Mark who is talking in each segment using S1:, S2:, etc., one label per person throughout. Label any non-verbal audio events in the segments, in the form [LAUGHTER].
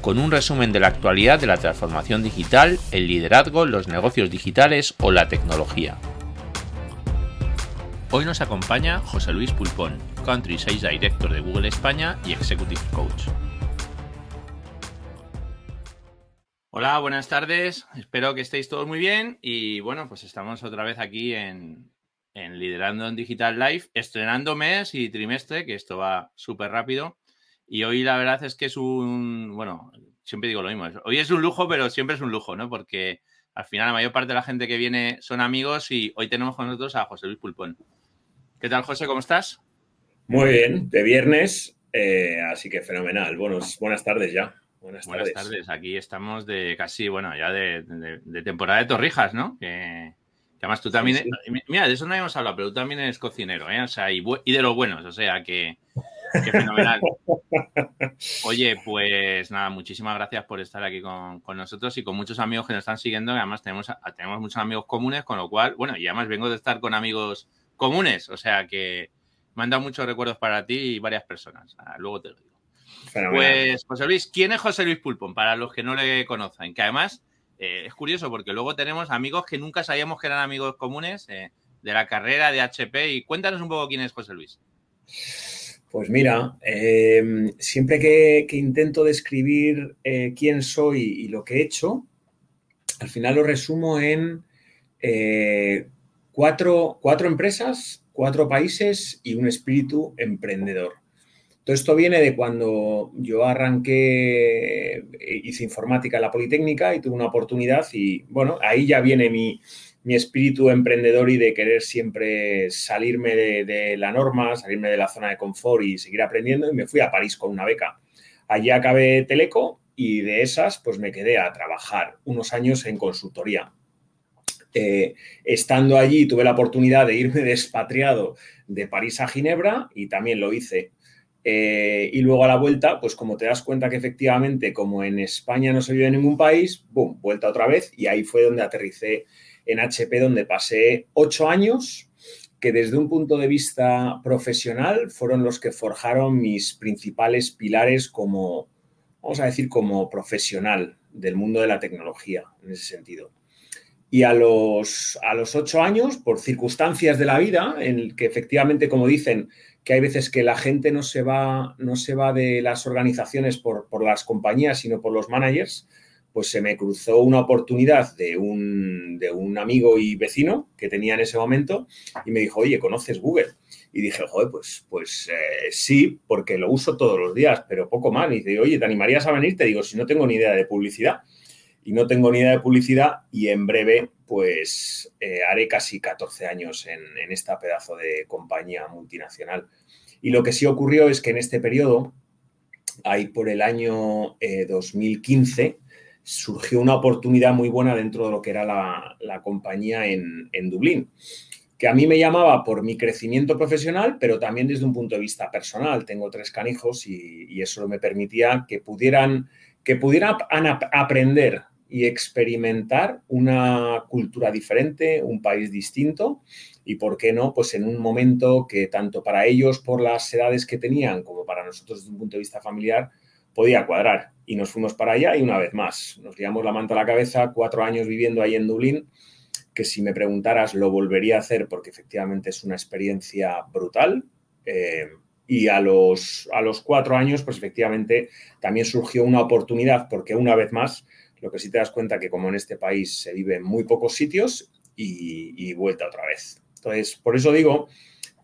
S1: con un resumen de la actualidad de la transformación digital, el liderazgo, los negocios digitales o la tecnología. Hoy nos acompaña José Luis Pulpón, Country Sales Director de Google España y Executive Coach. Hola, buenas tardes. Espero que estéis todos muy bien y bueno, pues estamos otra vez aquí en, en Liderando en Digital Live, estrenando mes y trimestre, que esto va súper rápido. Y hoy la verdad es que es un, bueno, siempre digo lo mismo, hoy es un lujo, pero siempre es un lujo, ¿no? Porque al final la mayor parte de la gente que viene son amigos y hoy tenemos con nosotros a José Luis Pulpón. ¿Qué tal, José? ¿Cómo estás?
S2: Muy bien, de viernes, eh, así que fenomenal. Buenos, buenas tardes ya.
S1: Buenas, tardes. Aquí estamos de casi, bueno, ya de, temporada de torrijas, ¿no? Que, además tú también, mira, de eso no habíamos hablado, pero tú también eres cocinero, ¿eh? O sea, y, y de los buenos, o sea, que, Qué fenomenal. [LAUGHS] Oye, pues nada, muchísimas gracias por estar aquí con, nosotros y con muchos amigos que nos están siguiendo. además tenemos, tenemos muchos amigos comunes, con lo cual, bueno, y además vengo de estar con amigos comunes, o sea que me han dado muchos recuerdos para ti y varias personas. Ah, luego te lo digo. Pues, José Luis, ¿quién es José Luis Pulpón? Para los que no le conocen, que además eh, es curioso porque luego tenemos amigos que nunca sabíamos que eran amigos comunes eh, de la carrera de HP. Y cuéntanos un poco quién es José Luis.
S2: Pues mira, em, siempre que, intento describir eh, quién soy y lo que he hecho, al final lo resumo en eh, cuatro, empresas, cuatro países y un espíritu emprendedor. Todo esto viene de cuando yo arranqué, eh, hice informática en la Politécnica y tuve una oportunidad y bueno, ahí ya viene mi, mi espíritu emprendedor y de querer siempre salirme de, la norma, salirme de la zona de confort y seguir aprendiendo y me fui a París con una beca. Allí acabé Teleco y de esas pues me quedé a trabajar unos años en consultoría. Eh, estando allí tuve la oportunidad de irme [LAUGHS] despatriado de París a Ginebra y también lo hice. Eh, y luego a la vuelta, pues como te das cuenta que efectivamente, como en España no se vive en ningún país, boom, vuelta otra vez y ahí fue donde aterricé en HP, donde pasé ocho años que desde un punto de vista profesional fueron los que forjaron mis principales pilares como, vamos a decir, como profesional del mundo de la tecnología, en ese sentido. Y a los, a los ocho años, por circunstancias de la vida, en que efectivamente, como dicen, que hay veces que la gente no se va, no se va de las organizaciones por, por las compañías, sino por los managers, pues se me cruzó una oportunidad de un, de un, amigo y vecino que tenía en ese momento y me dijo, oye, ¿conoces Google? Y dije, joder, pues, pues eh, sí, porque lo uso todos los días, pero poco más. Y dice, oye, ¿te animarías a venir? Te digo, si no tengo ni idea de publicidad. Y no tengo ni idea de publicidad y en breve, pues eh, haré casi 14 años en, en esta pedazo de compañía multinacional. Y lo que sí ocurrió es que en este periodo, ahí por el año 2015, eh, surgió una oportunidad muy buena dentro de lo que era la, compañía en, Dublín, que a mí me llamaba por mi crecimiento profesional, pero también desde un punto de vista personal. Tengo tres canijos y, eso me permitía que pudieran, que pudieran aprender y experimentar una cultura diferente, un país distinto y, ¿por qué no? Pues en un momento que tanto para ellos, por las edades que tenían, como para nosotros desde un punto de vista familiar, podía cuadrar. Y nos fuimos para allá y una vez más, nos liamos la manta a la cabeza, cuatro años viviendo ahí en Dublín, que si me preguntaras lo volvería a hacer porque efectivamente es una experiencia brutal. Eh, y a los, a los cuatro años, pues efectivamente también surgió una oportunidad porque una vez más, lo que sí te das cuenta que como en este país se vive en muy pocos sitios y, vuelta otra vez. Entonces, por eso digo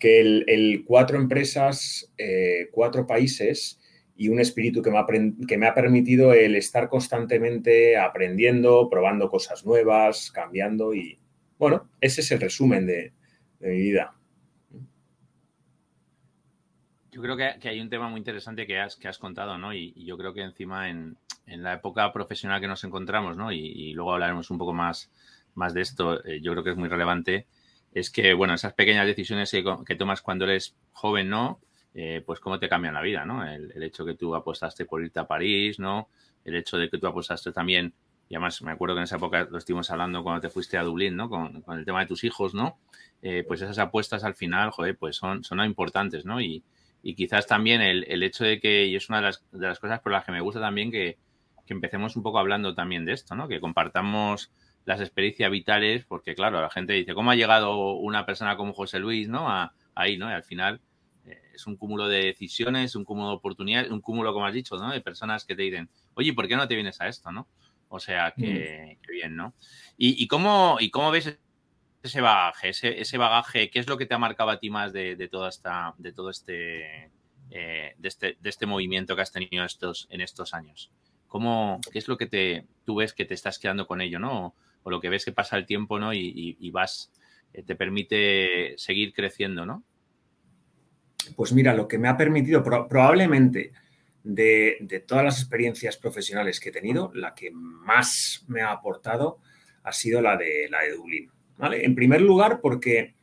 S2: que el, cuatro empresas, eh, cuatro países, y un espíritu que me, ha, que me ha permitido el estar constantemente aprendiendo, probando cosas nuevas, cambiando y bueno, ese es el resumen de, mi vida.
S1: Yo creo que, hay un tema muy interesante que has, que has contado, ¿no? Y, yo creo que encima en, en la época profesional que nos encontramos, ¿no? Y, luego hablaremos un poco más, más de esto, eh, yo creo que es muy relevante, es que, bueno, esas pequeñas decisiones que, tomas cuando eres joven, ¿no? Eh, pues cómo te cambian la vida, ¿no? El, el, hecho que tú apostaste por irte a París, ¿no? El hecho de que tú apostaste también, y además me acuerdo que en esa época lo estuvimos hablando cuando te fuiste a Dublín, ¿no? Con, con el tema de tus hijos, ¿no? Eh, pues esas apuestas al final, joder, pues son, son importantes, ¿no? Y, y quizás también el, el, hecho de que, y es una de las, de las cosas por las que me gusta también que, que empecemos un poco hablando también de esto, ¿no? Que compartamos las experiencias vitales, porque claro, la gente dice, ¿cómo ha llegado una persona como José Luis, ¿no? A, ahí, ¿no? Y al final es un cúmulo de decisiones, un cúmulo de oportunidades, un cúmulo, como has dicho, ¿no? De personas que te dicen, oye, ¿por qué no te vienes a esto, no? O sea, que, mm. que bien, ¿no? Y, y, cómo, ¿Y cómo ves ese bagaje, ese, ese, bagaje, qué es lo que te ha marcado a ti más de, de toda esta, de todo este, eh, de este, de este movimiento que has tenido estos, en estos años? ¿Cómo, ¿Qué es lo que te, tú ves que te estás quedando con ello, ¿no? O, o lo que ves que pasa el tiempo, ¿no? Y, y, y vas, eh, te permite seguir creciendo, ¿no?
S2: Pues mira, lo que me ha permitido, pro, probablemente de, de, todas las experiencias profesionales que he tenido, la que más me ha aportado ha sido la de, la de Dublín. ¿vale? En primer lugar, porque,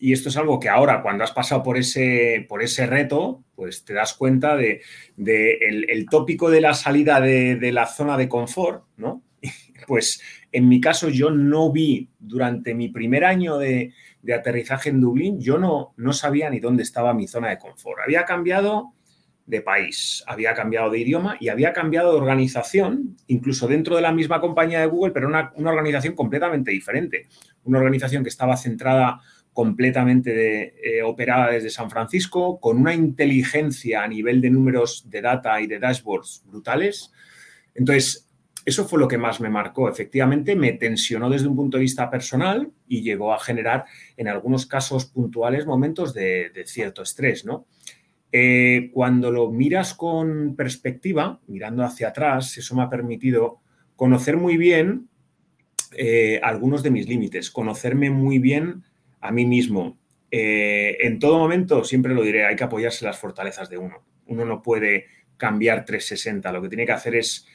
S2: y esto es algo que ahora, cuando has pasado por ese, por ese reto, pues te das cuenta de, de el, el, tópico de la salida de, de la zona de confort, ¿no? [LAUGHS] Pues en mi caso yo no vi durante mi primer año de, de aterrizaje en Dublín, yo no, no, sabía ni dónde estaba mi zona de confort. Había cambiado de país, había cambiado de idioma y había cambiado de organización, incluso dentro de la misma compañía de Google, pero una, una organización completamente diferente. Una organización que estaba centrada completamente de, eh, operada desde San Francisco, con una inteligencia a nivel de números de data y de dashboards brutales. Entonces, eso fue lo que más me marcó. Efectivamente, me tensionó desde un punto de vista personal y llegó a generar, en algunos casos puntuales, momentos de, cierto estrés, ¿no? Eh, cuando lo miras con perspectiva, mirando hacia atrás, eso me ha permitido conocer muy bien eh, algunos de mis límites, conocerme muy bien a mí mismo. Eh, en todo momento, siempre lo diré, hay que apoyarse en las fortalezas de uno. Uno no puede cambiar 360, lo que tiene que hacer es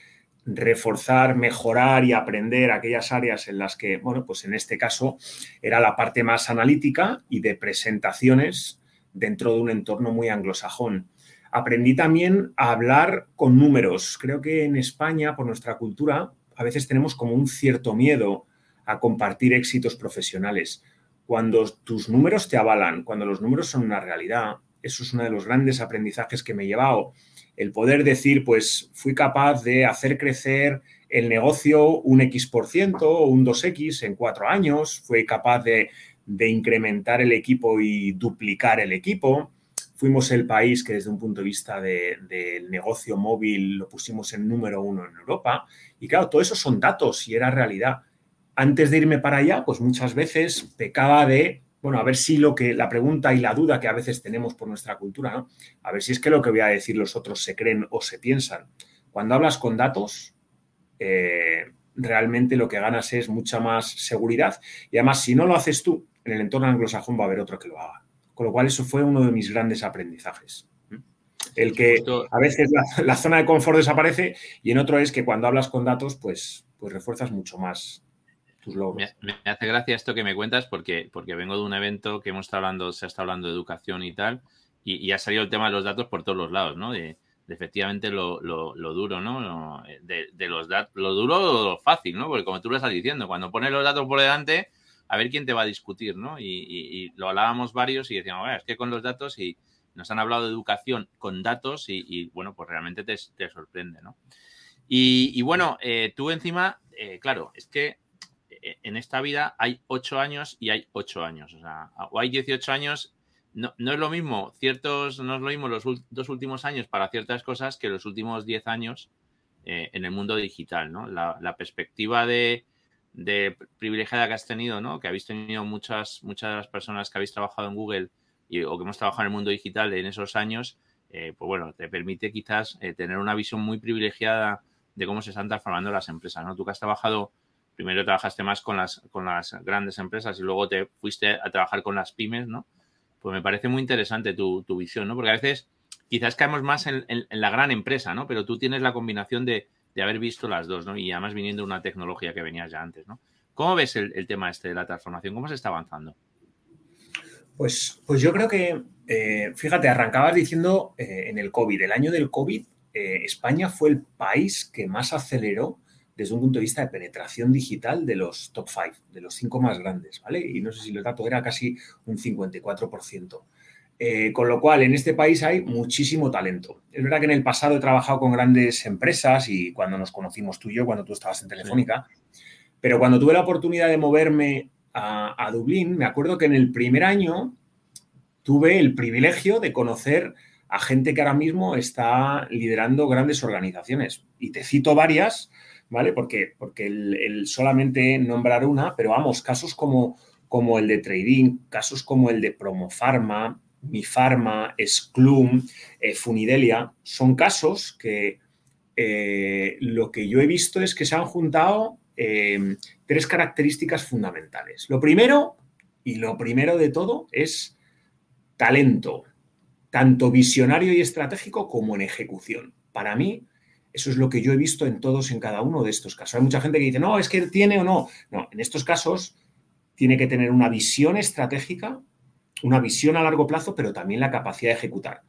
S2: reforzar, mejorar y aprender aquellas áreas en las que, bueno, pues en este caso era la parte más analítica y de presentaciones dentro de un entorno muy anglosajón. Aprendí también a hablar con números. Creo que en España, por nuestra cultura, a veces tenemos como un cierto miedo a compartir éxitos profesionales. Cuando tus números te avalan, cuando los números son una realidad, eso es uno de los grandes aprendizajes que me he llevado el poder decir, pues fui capaz de hacer crecer el negocio un X por ciento o un 2X en cuatro años, fui capaz de, de, incrementar el equipo y duplicar el equipo. Fuimos el país que desde un punto de vista del de negocio móvil lo pusimos en número uno en Europa. Y claro, todo eso son datos y era realidad. Antes de irme para allá, pues muchas veces pecaba de bueno, a ver si lo que la pregunta y la duda que a veces tenemos por nuestra cultura, ¿no? A ver si es que lo que voy a decir los otros se creen o se piensan. Cuando hablas con datos, eh, realmente lo que ganas es mucha más seguridad y además si no lo haces tú, en el entorno anglosajón va a haber otro que lo haga. Con lo cual eso fue uno de mis grandes aprendizajes. El que a veces la, la zona de confort desaparece y en otro es que cuando hablas con datos, pues, pues refuerzas mucho más
S1: Me, hace gracia esto que me cuentas porque, porque vengo de un evento que hemos estado hablando, se ha estado hablando de educación y tal, y, y ha salido el tema de los datos por todos los lados, ¿no? De, efectivamente lo, lo, duro, ¿no? De, de los datos, lo duro o lo fácil, ¿no? Porque como tú lo estás diciendo, cuando pones los datos por delante, a ver quién te va a discutir, ¿no? Y, lo hablábamos varios y decíamos, es que con los datos y nos han hablado de educación con datos y, bueno, pues realmente te, te sorprende, ¿no? Y, bueno, eh, tú encima, eh, claro, es que en esta vida hay ocho años y hay ocho años. O sea, o hay 18 años. No, no, es lo mismo, ciertos, no es lo mismo los dos últimos años para ciertas cosas que los últimos 10 años eh, en el mundo digital, ¿no? La, perspectiva de, privilegiada que has tenido, ¿no? Que habéis tenido muchas, muchas de las personas que habéis trabajado en Google y, o que hemos trabajado en el mundo digital en esos años, eh, pues bueno, te permite quizás eh, tener una visión muy privilegiada de cómo se están transformando las empresas, ¿no? Tú que has trabajado primero trabajaste más con las, con las grandes empresas y luego te fuiste a trabajar con las pymes, ¿no? Pues me parece muy interesante tu, tu visión, ¿no? Porque a veces quizás caemos más en, la gran empresa, ¿no? Pero tú tienes la combinación de, haber visto las dos, ¿no? Y además viniendo de una tecnología que venías ya antes, ¿no? ¿Cómo ves el, tema este de la transformación? ¿Cómo se está avanzando?
S2: Pues, pues yo creo que, eh, fíjate, arrancabas diciendo eh, en el COVID, el año del COVID, eh, España fue el país que más aceleró desde un punto de vista de penetración digital de los top five, de los cinco más grandes, ¿vale? Y no sé si el dato era casi un 54%. con lo cual, en este país hay muchísimo talento. Es verdad que en el pasado he trabajado con grandes empresas y cuando nos conocimos tú y yo, cuando tú estabas en Telefónica, pero cuando tuve la oportunidad de moverme a, Dublín, me acuerdo que en el primer año tuve el privilegio de conocer a gente que ahora mismo está liderando grandes organizaciones. Y te cito varias, ¿vale? Porque, porque el, solamente nombrar una, pero vamos, casos como, como el de Trading, casos como el de Promofarma, Mifarma, Sclum, eh, Funidelia, son casos que eh, lo que yo he visto es que se han juntado Em, tres características fundamentales. Lo primero, y lo primero de todo, es talento, tanto visionario y estratégico como en ejecución. Para mí, eso es lo que yo he visto en todos, en cada uno de estos casos. Hay mucha gente que dice, no, es que tiene o no. No, en estos casos tiene que tener una visión estratégica, una visión a largo plazo, pero también la capacidad de ejecutar.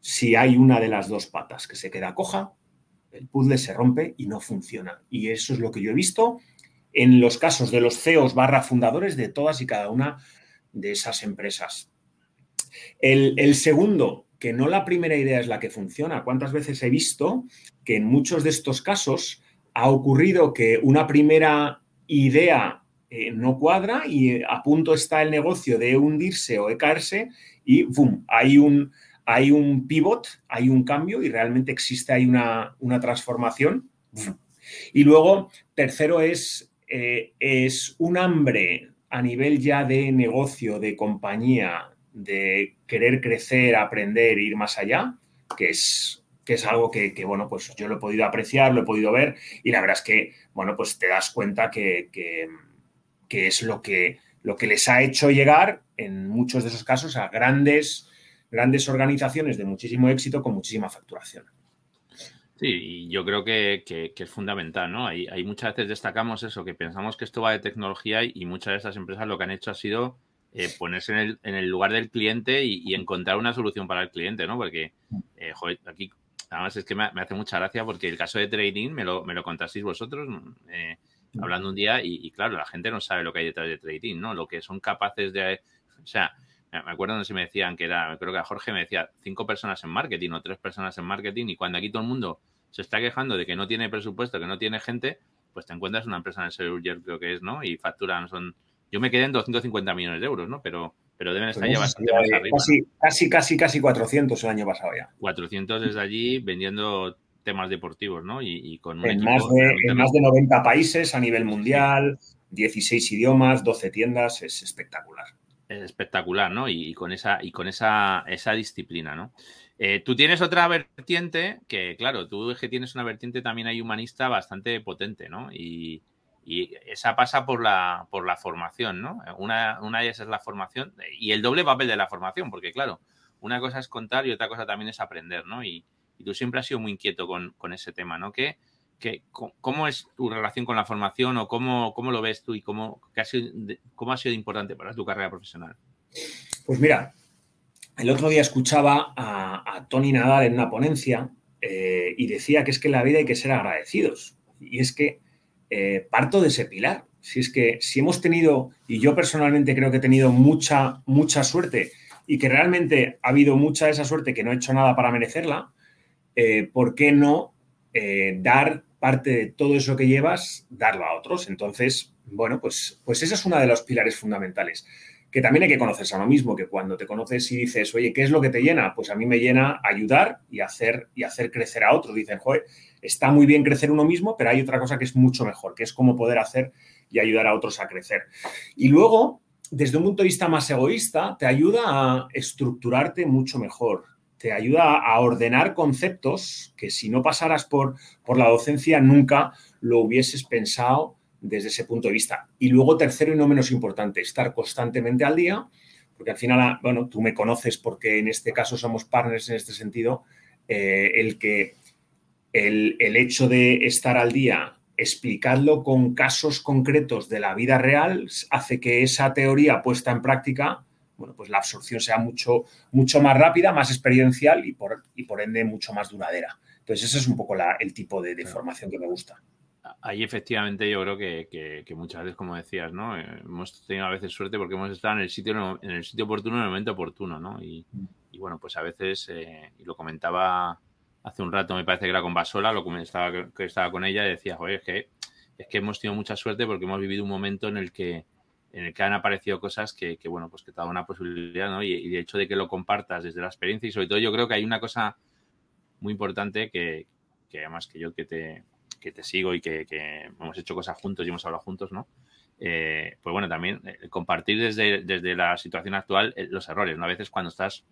S2: Si hay una de las dos patas que se queda coja, el puzzle se rompe y no funciona. Y eso es lo que yo he visto en los casos de los CEOs barra fundadores de todas y cada una de esas empresas. El, segundo, que no la primera idea es la que funciona. ¿Cuántas veces he visto que en muchos de estos casos ha ocurrido que una primera idea eh, no cuadra y a punto está el negocio de hundirse o de caerse y ¡bum! Hay un, hay un pivot, hay un cambio y realmente existe ahí una, transformación. Y luego, tercero es, eh, es un hambre a nivel ya de negocio, de compañía, de querer crecer, aprender, ir más allá, que es, que es algo que, bueno, pues yo lo he podido apreciar, lo he podido ver y la verdad es que, bueno, pues te das cuenta que, que es lo que, lo que les ha hecho llegar en muchos de esos casos a grandes grandes organizaciones de muchísimo éxito con muchísima facturación.
S1: Sí, y yo creo que, es fundamental, ¿no? Hay, muchas veces destacamos eso, que pensamos que esto va de tecnología y, muchas de estas empresas lo que han hecho ha sido eh, ponerse en el, lugar del cliente y, encontrar una solución para el cliente, ¿no? Porque, eh, joder, aquí, además es que me, hace mucha gracia porque el caso de trading me lo, me lo contasteis vosotros eh, hablando un día y, claro, la gente no sabe lo que hay detrás de trading, ¿no? Lo que son capaces de... O sea, me acuerdo sé si me decían que era, creo que a Jorge me decía cinco personas en marketing o tres personas en marketing y cuando aquí todo el mundo se está quejando de que no tiene presupuesto, que no tiene gente, pues te encuentras una empresa en el Surger, creo que es, ¿no? Y facturan, son, yo me quedé en 250 millones de euros, ¿no? Pero, pero deben estar pues ya bastante más arriba.
S2: Casi, casi, casi, 400 el año pasado ya.
S1: 400 desde allí vendiendo temas deportivos, ¿no? Y, con
S2: en, más de, en más de 90 países a nivel mundial, 16 idiomas, 12 tiendas, es espectacular
S1: espectacular, ¿no? Y, con esa, y con esa, esa disciplina, ¿no? Eh, tú tienes otra vertiente que, claro, tú es que tienes una vertiente también hay humanista bastante potente, ¿no? Y, esa pasa por la, por la formación, ¿no? Una, una de ellas es la formación y el doble papel de la formación, porque, claro, una cosa es contar y otra cosa también es aprender, ¿no? Y, tú siempre has sido muy inquieto con, con ese tema, ¿no? Que ¿Cómo es tu relación con la formación o cómo, cómo lo ves tú y cómo, ha sido, cómo ha sido importante para tu carrera profesional?
S2: Pues mira, el otro día escuchaba a, Tony Nadal en una ponencia eh, y decía que es que en la vida hay que ser agradecidos. Y es que eh, parto de ese pilar. Si es que si hemos tenido, y yo personalmente creo que he tenido mucha, mucha suerte y que realmente ha habido mucha de esa suerte que no he hecho nada para merecerla, eh, ¿por qué no dar parte de todo eso que llevas, darlo a otros. Entonces, bueno, pues, pues ese es uno de los pilares fundamentales. Que también hay que conocerse a uno mismo, que cuando te conoces y dices, oye, ¿qué es lo que te llena? Pues a mí me llena ayudar y hacer, y hacer crecer a otros. Dicen, joder, está muy bien crecer uno mismo, pero hay otra cosa que es mucho mejor, que es cómo poder hacer y ayudar a otros a crecer. Y luego, desde un punto de vista más egoísta, te ayuda a estructurarte mucho mejor, te ayuda a ordenar conceptos que si no pasaras por, por la docencia nunca lo hubieses pensado desde ese punto de vista. Y luego, tercero y no menos importante, estar constantemente al día, porque al final, bueno, tú me conoces porque en este caso somos partners en este sentido, eh, el que el, el hecho de estar al día, explicarlo con casos concretos de la vida real, hace que esa teoría puesta en práctica bueno, pues la absorción sea mucho, mucho más rápida, más experiencial y por, y por ende mucho más duradera. Entonces, ese es un poco el tipo de, formación que me gusta.
S1: Ahí efectivamente yo creo que, muchas veces, como decías, ¿no? Eh, hemos tenido a veces suerte porque hemos estado en el sitio, en el sitio oportuno, en el momento oportuno, ¿no? Y, bueno, pues a veces, eh, y lo comentaba hace un rato, me parece que era con Basola, lo comentaba que estaba con ella y decía, oye, es que, es que hemos tenido mucha suerte porque hemos vivido un momento en el que en el que han aparecido cosas que, bueno, pues que te da una posibilidad, ¿no? Y, y, el hecho de que lo compartas desde la experiencia y sobre todo yo creo que hay una cosa muy importante que, además que yo que te, que te sigo y que, hemos hecho cosas juntos y hemos hablado juntos, ¿no? Eh, pues bueno, también eh, compartir desde, desde la situación actual eh, los errores, ¿no? A veces cuando estás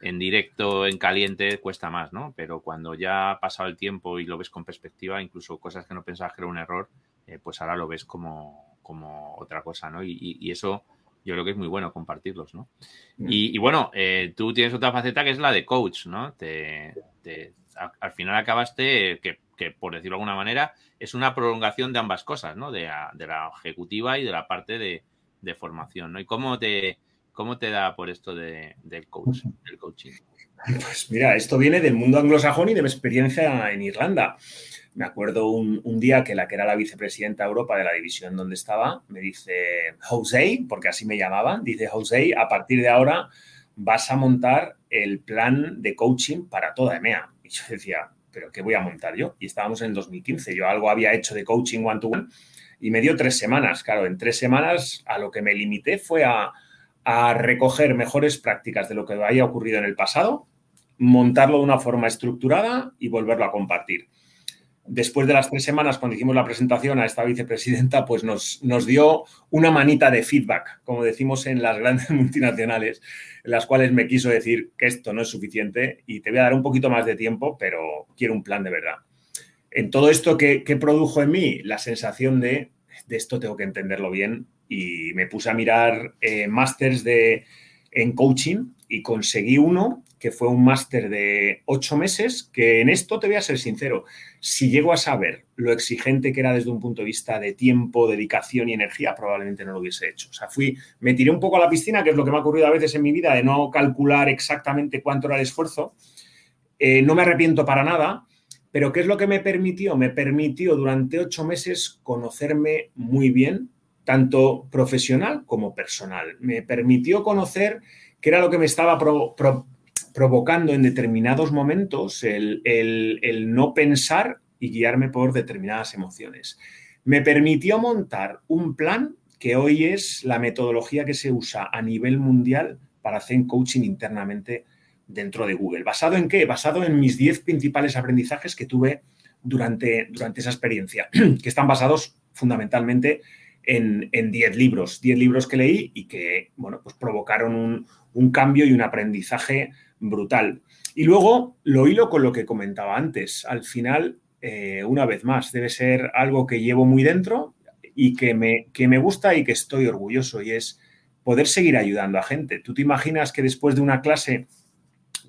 S1: en directo, en caliente, cuesta más, ¿no? Pero cuando ya ha pasado el tiempo y lo ves con perspectiva, incluso cosas que no pensabas que era un error, pues ahora lo ves como, como otra cosa, ¿no? Y, eso yo creo que es muy bueno compartirlos, ¿no? Mm. Y, bueno, tú tienes otra faceta que es la de coach, ¿no? Te, al final acabaste, que, por decirlo de alguna manera, es una prolongación de ambas cosas, ¿no? De, la ejecutiva y de la parte de, formación, ¿no? ¿Y cómo te, cómo te da por esto de, del, coach, del coaching?
S2: Pues mira, esto viene del mundo anglosajón y de mi experiencia en Irlanda. Me acuerdo un, un, día que la que era la vicepresidenta de Europa de la división donde estaba, me dice, José, porque así me llamaban, dice José, a partir de ahora vas a montar el plan de coaching para toda EMEA. Y yo decía, ¿pero qué voy a montar yo? Y estábamos en el 2015, yo algo había hecho de coaching one-to-one y me dio tres semanas. Claro, en tres semanas a lo que me limité fue a, a recoger mejores prácticas de lo que había ocurrido en el pasado, montarlo de una forma estructurada y volverlo a compartir después de las tres semanas, cuando hicimos la presentación a esta vicepresidenta, pues nos, nos dio una manita de feedback, como decimos en las grandes [LAUGHS] multinacionales, en las cuales me quiso decir que esto no es suficiente y te voy a dar un poquito más de tiempo, pero quiero un plan de verdad. En todo esto, ¿qué, produjo en mí? La sensación de, de esto tengo que entenderlo bien y me puse a mirar eh, másters en coaching y conseguí uno que fue un máster de ocho meses, que en esto te voy a ser sincero, si llego a saber lo exigente que era desde un punto de vista de tiempo, dedicación y energía, probablemente no lo hubiese hecho. O sea, fui, me tiré un poco a la piscina, que es lo que me ha ocurrido a veces en mi vida, de no calcular exactamente cuánto era el esfuerzo. Eh, no me arrepiento para nada, pero ¿qué es lo que me permitió? Me permitió durante ocho meses conocerme muy bien, tanto profesional como personal. Me permitió conocer qué era lo que me estaba provocando en determinados momentos el, no pensar y guiarme por determinadas emociones. Me permitió montar un plan que hoy es la metodología que se usa a nivel mundial para hacer coaching internamente dentro de Google. ¿Basado en qué? Basado en mis 10 principales aprendizajes que tuve durante, durante esa experiencia, [CLEARS THROAT] que están basados fundamentalmente en 10 libros, 10 libros que leí y que, bueno, pues provocaron un, un cambio y un aprendizaje brutal. Y luego lo hilo con lo que comentaba antes. Al final, eh, una vez más, debe ser algo que llevo muy dentro y que me, que me gusta y que estoy orgulloso y es poder seguir ayudando a gente. ¿Tú te imaginas que después de una clase,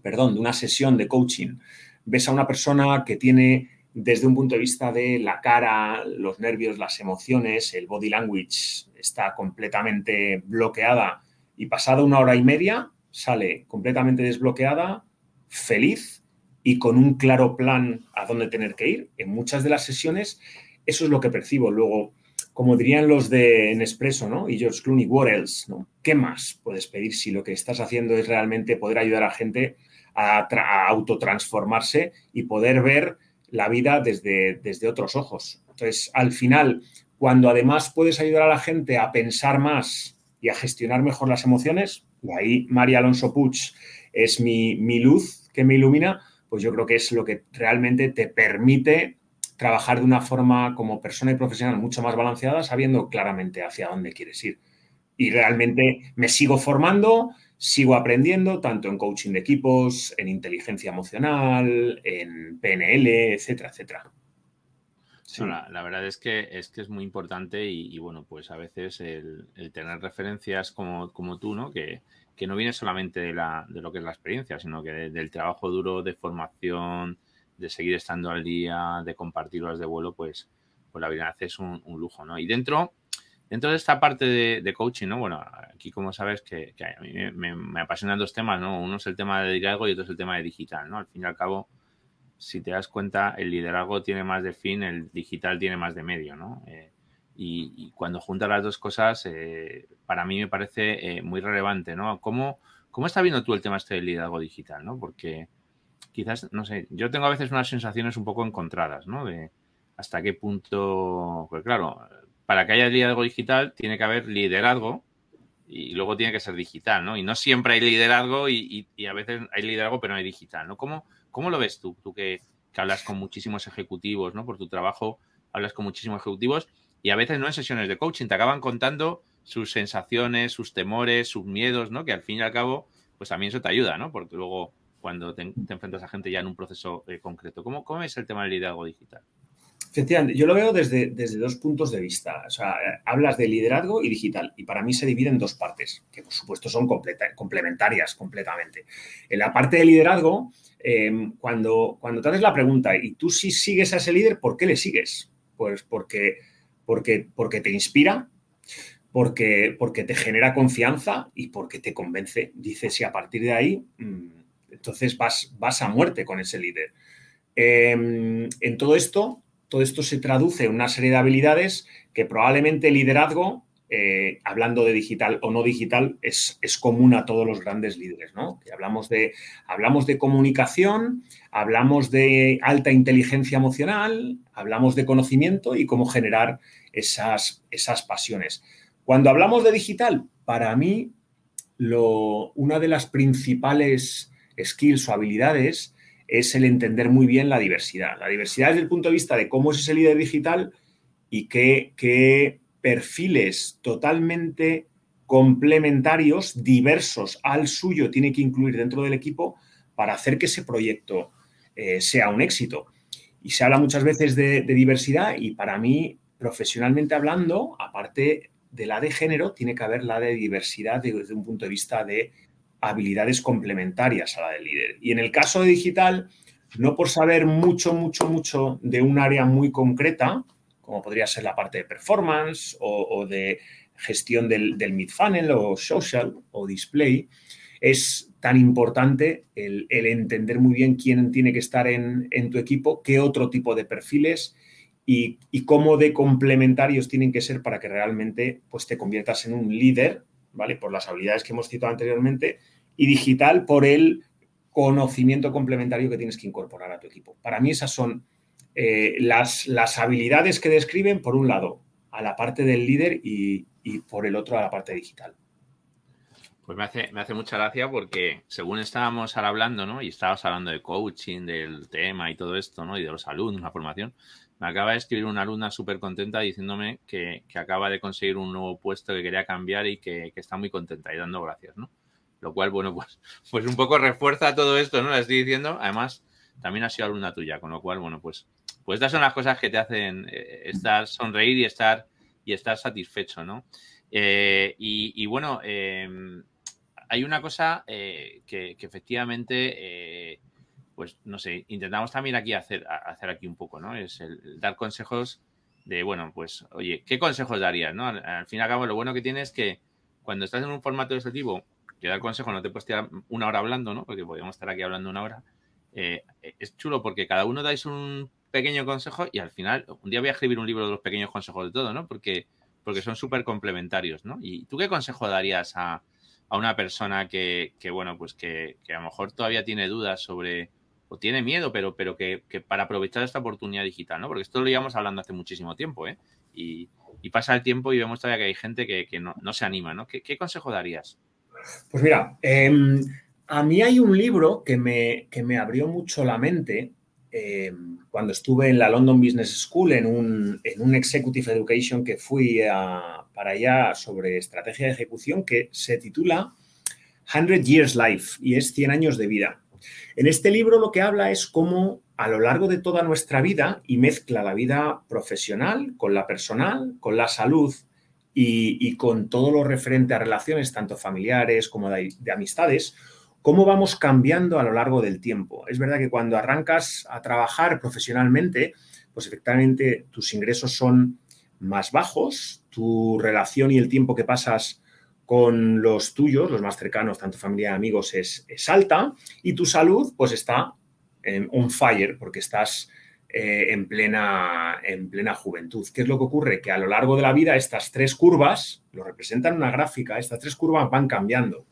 S2: perdón, de una sesión de coaching, ves a una persona que tiene desde un punto de vista de la cara, los nervios, las emociones, el body language está completamente bloqueada y pasada una hora y media sale completamente desbloqueada, feliz y con un claro plan a dónde tener que ir. En muchas de las sesiones eso es lo que percibo. Luego, como dirían los de Nespresso, ¿no? Y George Clooney, what else? ¿no? ¿Qué más puedes pedir si lo que estás haciendo es realmente poder ayudar a gente a, a autotransformarse y poder ver la vida desde, desde otros ojos? Entonces, al final, cuando además puedes ayudar a la gente a pensar más y a gestionar mejor las emociones, y ahí María Alonso Puig es mi, luz que me ilumina, pues yo creo que es lo que realmente te permite trabajar de una forma como persona y profesional mucho más balanceada, sabiendo claramente hacia dónde quieres ir. Y realmente me sigo formando, sigo aprendiendo, tanto en coaching de equipos, en inteligencia emocional, en PNL, etcétera, etcétera.
S1: la, verdad es que es que es muy importante y, bueno, pues a veces el, tener referencias como, como tú, ¿no? Que, no viene solamente de, la, de lo que es la experiencia, sino que del trabajo duro de formación, seguir estando al día, de compartir horas de vuelo, pues, pues la verdad es un, lujo, ¿no? Y dentro, de esta parte de, coaching, ¿no? Bueno, aquí como sabes que, a mí me, apasionan dos temas, ¿no? Uno es el tema de liderazgo y otro es el tema de digital, ¿no? Al fin y al cabo, si te das cuenta, el liderazgo tiene más de fin, el digital tiene más de medio, ¿no? Eh, y, cuando juntas las dos cosas, eh, para mí me parece eh, muy relevante, ¿no? ¿Cómo, ¿Cómo está viendo tú el tema este del liderazgo digital, ¿no? Porque quizás, no sé, yo tengo a veces unas sensaciones un poco encontradas, ¿no? De hasta qué punto, pues claro, para que haya liderazgo digital tiene que haber liderazgo y luego tiene que ser digital, ¿no? Y no siempre hay liderazgo y, a veces hay liderazgo pero no hay digital, ¿no? ¿Cómo, cómo lo ves tú? Tú que, que hablas con muchísimos ejecutivos, ¿no? Por tu trabajo hablas con muchísimos ejecutivos y a veces no en sesiones de coaching, te acaban contando sus sensaciones, sus temores, sus miedos, ¿no? Que al fin y al cabo, pues también eso te ayuda, ¿no? Porque luego cuando te, enfrentas a gente ya en un proceso eh, concreto. ¿Cómo, ¿Cómo es el tema del liderazgo digital?
S2: Efectivamente, yo lo veo desde, desde dos puntos de vista. O sea, hablas de liderazgo y digital, y para mí se divide en dos partes, que por supuesto son complementarias completamente. En la parte de liderazgo, em, cuando, cuando te haces la pregunta, y tú si sigues a ese líder, ¿por qué le sigues? Pues porque porque, te inspira, porque, porque te genera confianza y porque te convence. Dices, y a partir de ahí, mm, entonces vas, vas a muerte con ese líder. Em, en todo esto, todo esto se traduce en una serie de habilidades que probablemente el liderazgo eh, hablando de digital o no digital, es, común a todos los grandes líderes, ¿no? hablamos, de, hablamos de comunicación, hablamos de alta inteligencia emocional, hablamos de conocimiento y cómo generar esas, esas pasiones. Cuando hablamos de digital, para mí, lo, una de las principales skills o habilidades es el entender muy bien la diversidad. La diversidad desde el punto de vista de cómo es ese líder digital y qué, qué perfiles totalmente complementarios, diversos al suyo, tiene que incluir dentro del equipo para hacer que ese proyecto eh, sea un éxito. Y se habla muchas veces de, diversidad y para mí, profesionalmente hablando, aparte de la de género, tiene que haber la de diversidad desde un punto de vista de habilidades complementarias a la del líder. Y en el caso de digital, no por saber mucho, mucho, mucho de un área muy concreta, como podría ser la parte de performance o, de gestión del, mid-funnel o social o display, es tan importante el, entender muy bien quién tiene que estar en, tu equipo, qué otro tipo de perfiles y, cómo de complementarios tienen que ser para que realmente pues, te conviertas en un líder, ¿vale? Por las habilidades que hemos citado anteriormente, y digital por el conocimiento complementario que tienes que incorporar a tu equipo. Para mí esas son eh, las, las, habilidades que describen, por un lado, a la parte del líder y, por el otro a la parte digital.
S1: Pues me hace, me hace mucha gracia porque según estábamos ahora hablando, ¿no? Y estábamos hablando de coaching, del tema y todo esto, ¿no? Y de los alumnos, la formación. Me acaba de escribir una alumna súper contenta diciéndome que, acaba de conseguir un nuevo puesto que quería cambiar y que, está muy contenta y dando gracias, ¿no? Lo cual, bueno, [LAUGHS] pues, pues un poco refuerza todo esto, ¿no? La estoy diciendo. Además, también ha sido alumna tuya, con lo cual, bueno, pues pues estas son las cosas que te hacen eh, estar sonreír y estar, y estar satisfecho, ¿no? Eh, y, bueno, em, hay una cosa eh, que, efectivamente, pues no sé, intentamos también aquí hacer, hacer aquí un poco, ¿no? Es el, dar consejos de, bueno, pues, oye, ¿qué consejos darías, no? Al, fin y al cabo, lo bueno que tienes es que cuando estás en un formato de este tipo, que dar consejo no te puedes tirar una hora hablando, ¿no? Porque podríamos estar aquí hablando una hora. es chulo porque cada uno dais un pequeño consejo y al final, un día voy a escribir un libro de los pequeños consejos de todo, ¿no? Porque, porque son súper complementarios, ¿no? ¿Y tú qué consejo darías a, una persona que, bueno, pues que, a lo mejor todavía tiene dudas sobre, o tiene miedo, pero, pero que, para aprovechar esta oportunidad digital, ¿no? Porque esto lo llevamos hablando hace muchísimo tiempo, ¿eh? Y, pasa el tiempo y vemos todavía que hay gente que, no, se anima, ¿no? ¿Qué, consejo darías?
S2: Pues mira, em, a mí hay un libro que me, que me abrió mucho la mente Em, cuando estuve en la London Business School, en un, en un Executive Education que fui para allá sobre estrategia de ejecución, que se titula 100 Years Life y es 100 años de vida. En este libro lo que habla es cómo a lo largo de toda nuestra vida y mezcla la vida profesional con la personal, con la salud y, con todo lo referente a relaciones tanto familiares como de amistades, cómo vamos cambiando a lo largo del tiempo. Es verdad que cuando arrancas a trabajar profesionalmente, pues efectivamente tus ingresos son más bajos, tu relación y el tiempo que pasas con los tuyos, los más cercanos, tanto familia amigos, es, es alta y tu salud pues está en un fire porque estás eh, en, plena, en plena juventud. ¿Qué es lo que ocurre? Que a lo largo de la vida estas tres curvas, lo representan una gráfica, estas tres curvas van cambiando.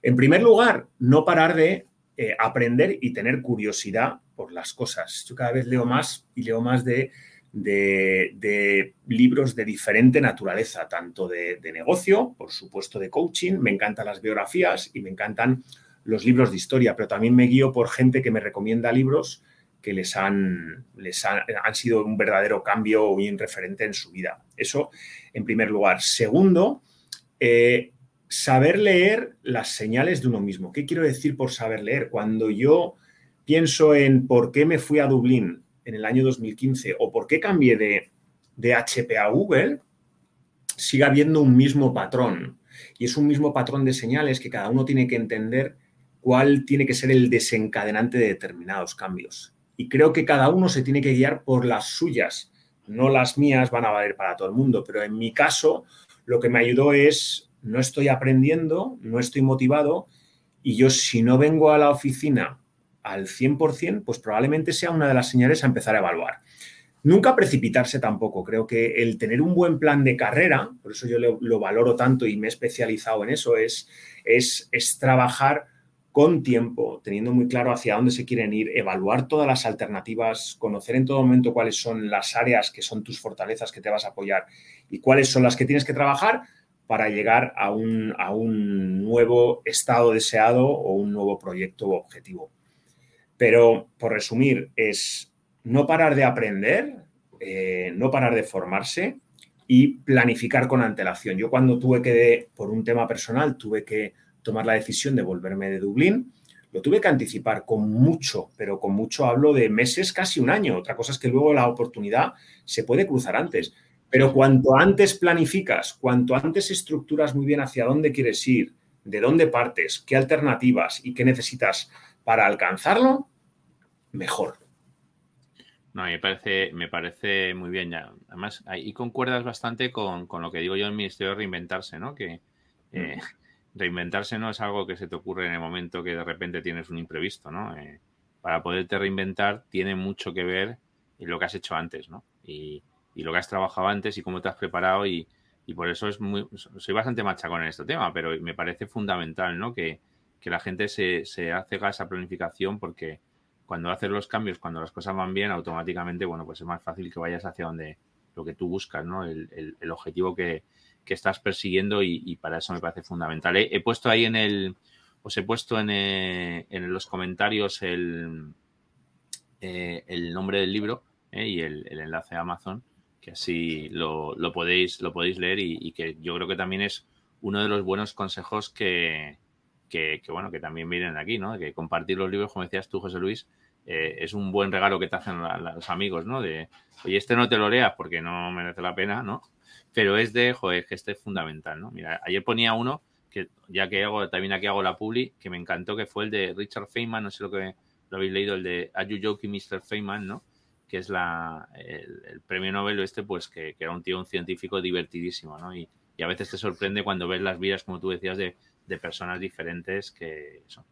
S2: En primer lugar, no parar de eh, aprender y tener curiosidad por las cosas. Yo cada vez leo más y leo más de, de, libros de diferente naturaleza, tanto de, de, negocio, por supuesto de coaching, me encantan las biografías y me encantan los libros de historia, pero también me guío por gente que me recomienda libros que les han, les han, sido un verdadero cambio o un referente en su vida. Eso en primer lugar. Segundo, eh, saber leer las señales de uno mismo. ¿Qué quiero decir por saber leer? Cuando yo pienso en por qué me fui a Dublín en el año 2015 o por qué cambié de, de HP a Google, sigue habiendo un mismo patrón. Y es un mismo patrón de señales que cada uno tiene que entender cuál tiene que ser el desencadenante de determinados cambios. Y creo que cada uno se tiene que guiar por las suyas. No las mías van a valer para todo el mundo, pero en mi caso lo que me ayudó es, no estoy aprendiendo, no estoy motivado y yo si no vengo a la oficina al 100%, pues probablemente sea una de las señales a empezar a evaluar. Nunca precipitarse tampoco. Creo que el tener un buen plan de carrera, por eso yo lo, valoro tanto y me he especializado en eso, es, es, es trabajar con tiempo, teniendo muy claro hacia dónde se quieren ir, evaluar todas las alternativas, conocer en todo momento cuáles son las áreas que son tus fortalezas que te vas a apoyar y cuáles son las que tienes que trabajar para llegar a un, a un nuevo estado deseado o un nuevo proyecto o objetivo. Pero, por resumir, es no parar de aprender, eh, no parar de formarse y planificar con antelación. Yo cuando tuve que, por un tema personal, tuve que tomar la decisión de volverme de Dublín, lo tuve que anticipar con mucho, pero con mucho hablo de meses, casi un año. Otra cosa es que luego la oportunidad se puede cruzar antes. Pero cuanto antes planificas, cuanto antes estructuras muy bien hacia dónde quieres ir, de dónde partes, qué alternativas y qué necesitas para alcanzarlo, mejor.
S1: No, me parece, me parece muy bien ya. Además, ahí concuerdas bastante con, lo que digo yo en mi Ministerio de Reinventarse, ¿no? Que eh, mm [LAUGHS] reinventarse no es algo que se te ocurre en el momento que de repente tienes un imprevisto, ¿no? Eh, para poderte reinventar tiene mucho que ver en lo que has hecho antes, ¿no? Y, lo que has trabajado antes y cómo te has preparado y, por eso es muy, soy bastante machacón en este tema, pero me parece fundamental, ¿no? Que, la gente se, se hace esa planificación porque cuando haces los cambios, cuando las cosas van bien, automáticamente, bueno, pues es más fácil que vayas hacia donde lo que tú buscas, ¿no? el, el objetivo que, que estás persiguiendo y, para eso me parece fundamental. He, puesto ahí en el, os he puesto en, eh, en los comentarios el, eh, el nombre del libro eh, y el, enlace a Amazon, que así lo, lo podéis, lo podéis leer y, que yo creo que también es uno de los buenos consejos que, que, bueno, que también vienen aquí, ¿no? Que compartir los libros, como decías tú, José Luis, es un buen regalo que te hacen los amigos, ¿no? De, oye, este no te lo leas porque no merece la pena, ¿no? pero es de, joder, que este es fundamental, ¿no? Mira, ayer ponía uno que ya que hago, también aquí hago la publi, que me encantó, que fue el de Richard Feynman, no sé lo que lo habéis leído, el de Are You Joking, Mr. Feynman, ¿no? Que es la, el, premio Nobel este, pues que, era un tío, un científico divertidísimo, ¿no? Y, a veces te sorprende cuando ves las vidas, como tú decías, de, personas diferentes que son.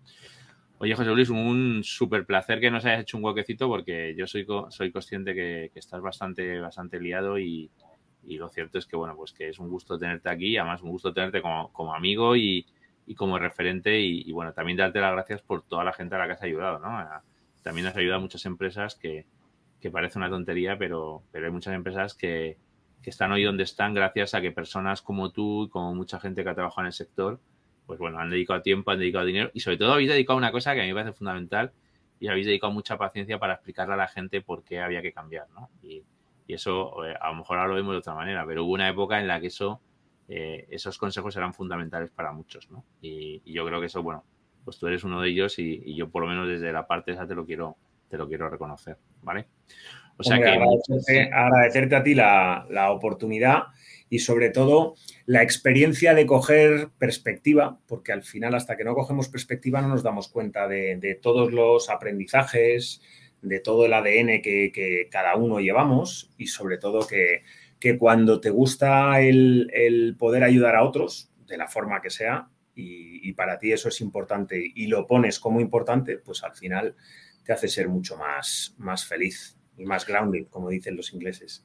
S1: Oye, José Luis, un súper placer que nos hayas hecho un huequecito porque yo soy, soy consciente que, que estás bastante, bastante liado y, y lo cierto es que, bueno, pues que es un gusto tenerte aquí, además un gusto tenerte como, amigo y, como referente y, bueno, también darte las gracias por toda la gente a la que has ayudado, ¿no? También has ayudado a muchas empresas que, que parece una tontería, pero, pero hay muchas empresas que, que están hoy donde están gracias a que personas como tú y como mucha gente que ha trabajado en el sector, pues bueno, han dedicado tiempo, han dedicado dinero y sobre todo habéis dedicado una cosa que a mí me parece fundamental y habéis dedicado mucha paciencia para explicarle a la gente por qué había que cambiar, ¿no? Y, y eso eh, a lo mejor ahora lo vemos de otra manera, pero hubo una época en la que eso, eh, esos consejos eran fundamentales para muchos, ¿no? Y, yo creo que eso, bueno, pues tú eres uno de ellos y, yo por lo menos desde la parte esa te lo quiero, te lo quiero reconocer, ¿vale?
S2: O sea que... Agradecerte, a ti la, oportunidad y sobre todo la experiencia de coger perspectiva, porque al final hasta que no cogemos perspectiva no nos damos cuenta de, todos los aprendizajes, de todo el ADN que, cada uno llevamos y sobre todo que, cuando te gusta el, poder ayudar a otros, de la forma que sea, y, y, para ti eso es importante y lo pones como importante, pues al final te hace ser mucho más, más feliz y más grounded, como dicen los ingleses.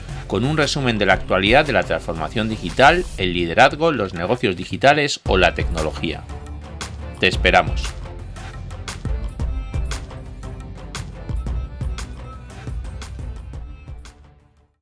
S1: con un resumen de la actualidad de la transformación digital, el liderazgo, los negocios digitales o la tecnología. Te esperamos.